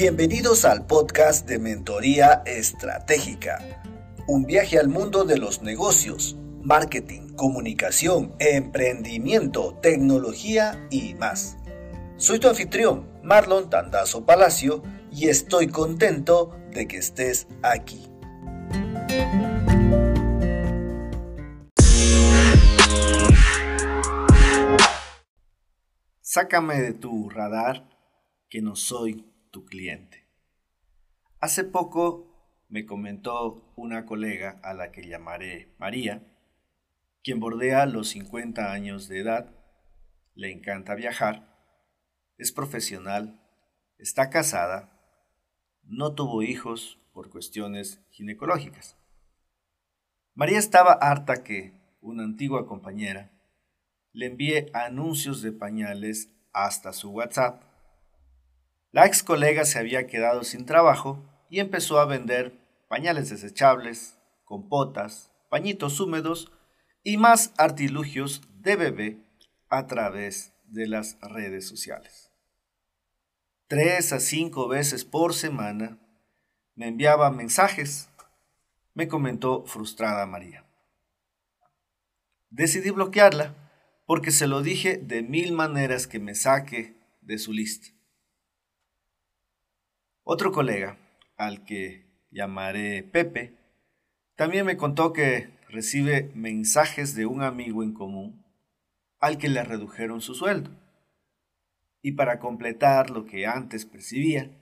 Bienvenidos al podcast de Mentoría Estratégica, un viaje al mundo de los negocios, marketing, comunicación, emprendimiento, tecnología y más. Soy tu anfitrión, Marlon Tandazo Palacio, y estoy contento de que estés aquí. Sácame de tu radar que no soy tu cliente. Hace poco me comentó una colega a la que llamaré María, quien bordea los 50 años de edad, le encanta viajar, es profesional, está casada, no tuvo hijos por cuestiones ginecológicas. María estaba harta que una antigua compañera le envíe anuncios de pañales hasta su WhatsApp la ex colega se había quedado sin trabajo y empezó a vender pañales desechables, compotas, pañitos húmedos y más artilugios de bebé a través de las redes sociales. Tres a cinco veces por semana me enviaba mensajes, me comentó frustrada María. Decidí bloquearla porque se lo dije de mil maneras que me saque de su lista. Otro colega, al que llamaré Pepe, también me contó que recibe mensajes de un amigo en común al que le redujeron su sueldo. Y para completar lo que antes percibía,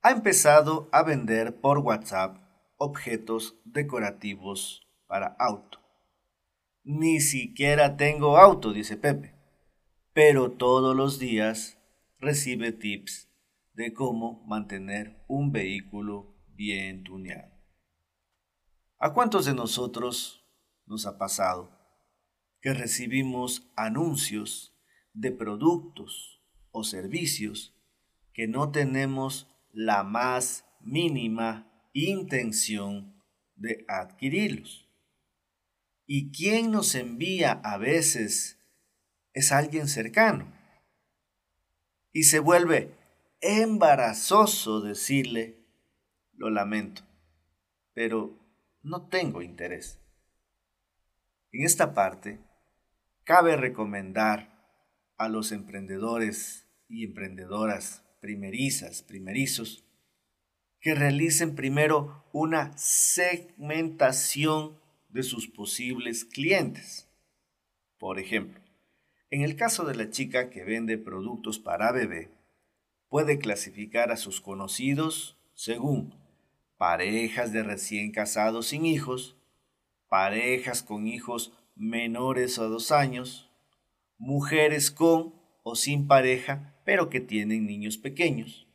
ha empezado a vender por WhatsApp objetos decorativos para auto. Ni siquiera tengo auto, dice Pepe, pero todos los días recibe tips de cómo mantener un vehículo bien tuneado. ¿A cuántos de nosotros nos ha pasado que recibimos anuncios de productos o servicios que no tenemos la más mínima intención de adquirirlos? ¿Y quién nos envía a veces es alguien cercano? Y se vuelve embarazoso decirle, lo lamento, pero no tengo interés. En esta parte, cabe recomendar a los emprendedores y emprendedoras primerizas, primerizos, que realicen primero una segmentación de sus posibles clientes. Por ejemplo, en el caso de la chica que vende productos para bebé, puede clasificar a sus conocidos según parejas de recién casados sin hijos, parejas con hijos menores a dos años, mujeres con o sin pareja pero que tienen niños pequeños.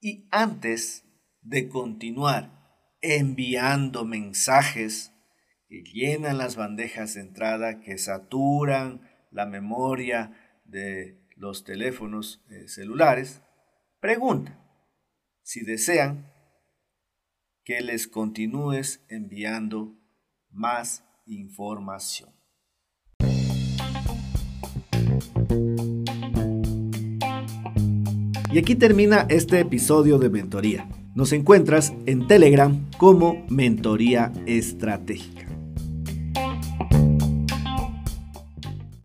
Y antes de continuar enviando mensajes que llenan las bandejas de entrada, que saturan la memoria de los teléfonos eh, celulares, pregunta si desean que les continúes enviando más información. Y aquí termina este episodio de Mentoría. Nos encuentras en Telegram como Mentoría Estratégica.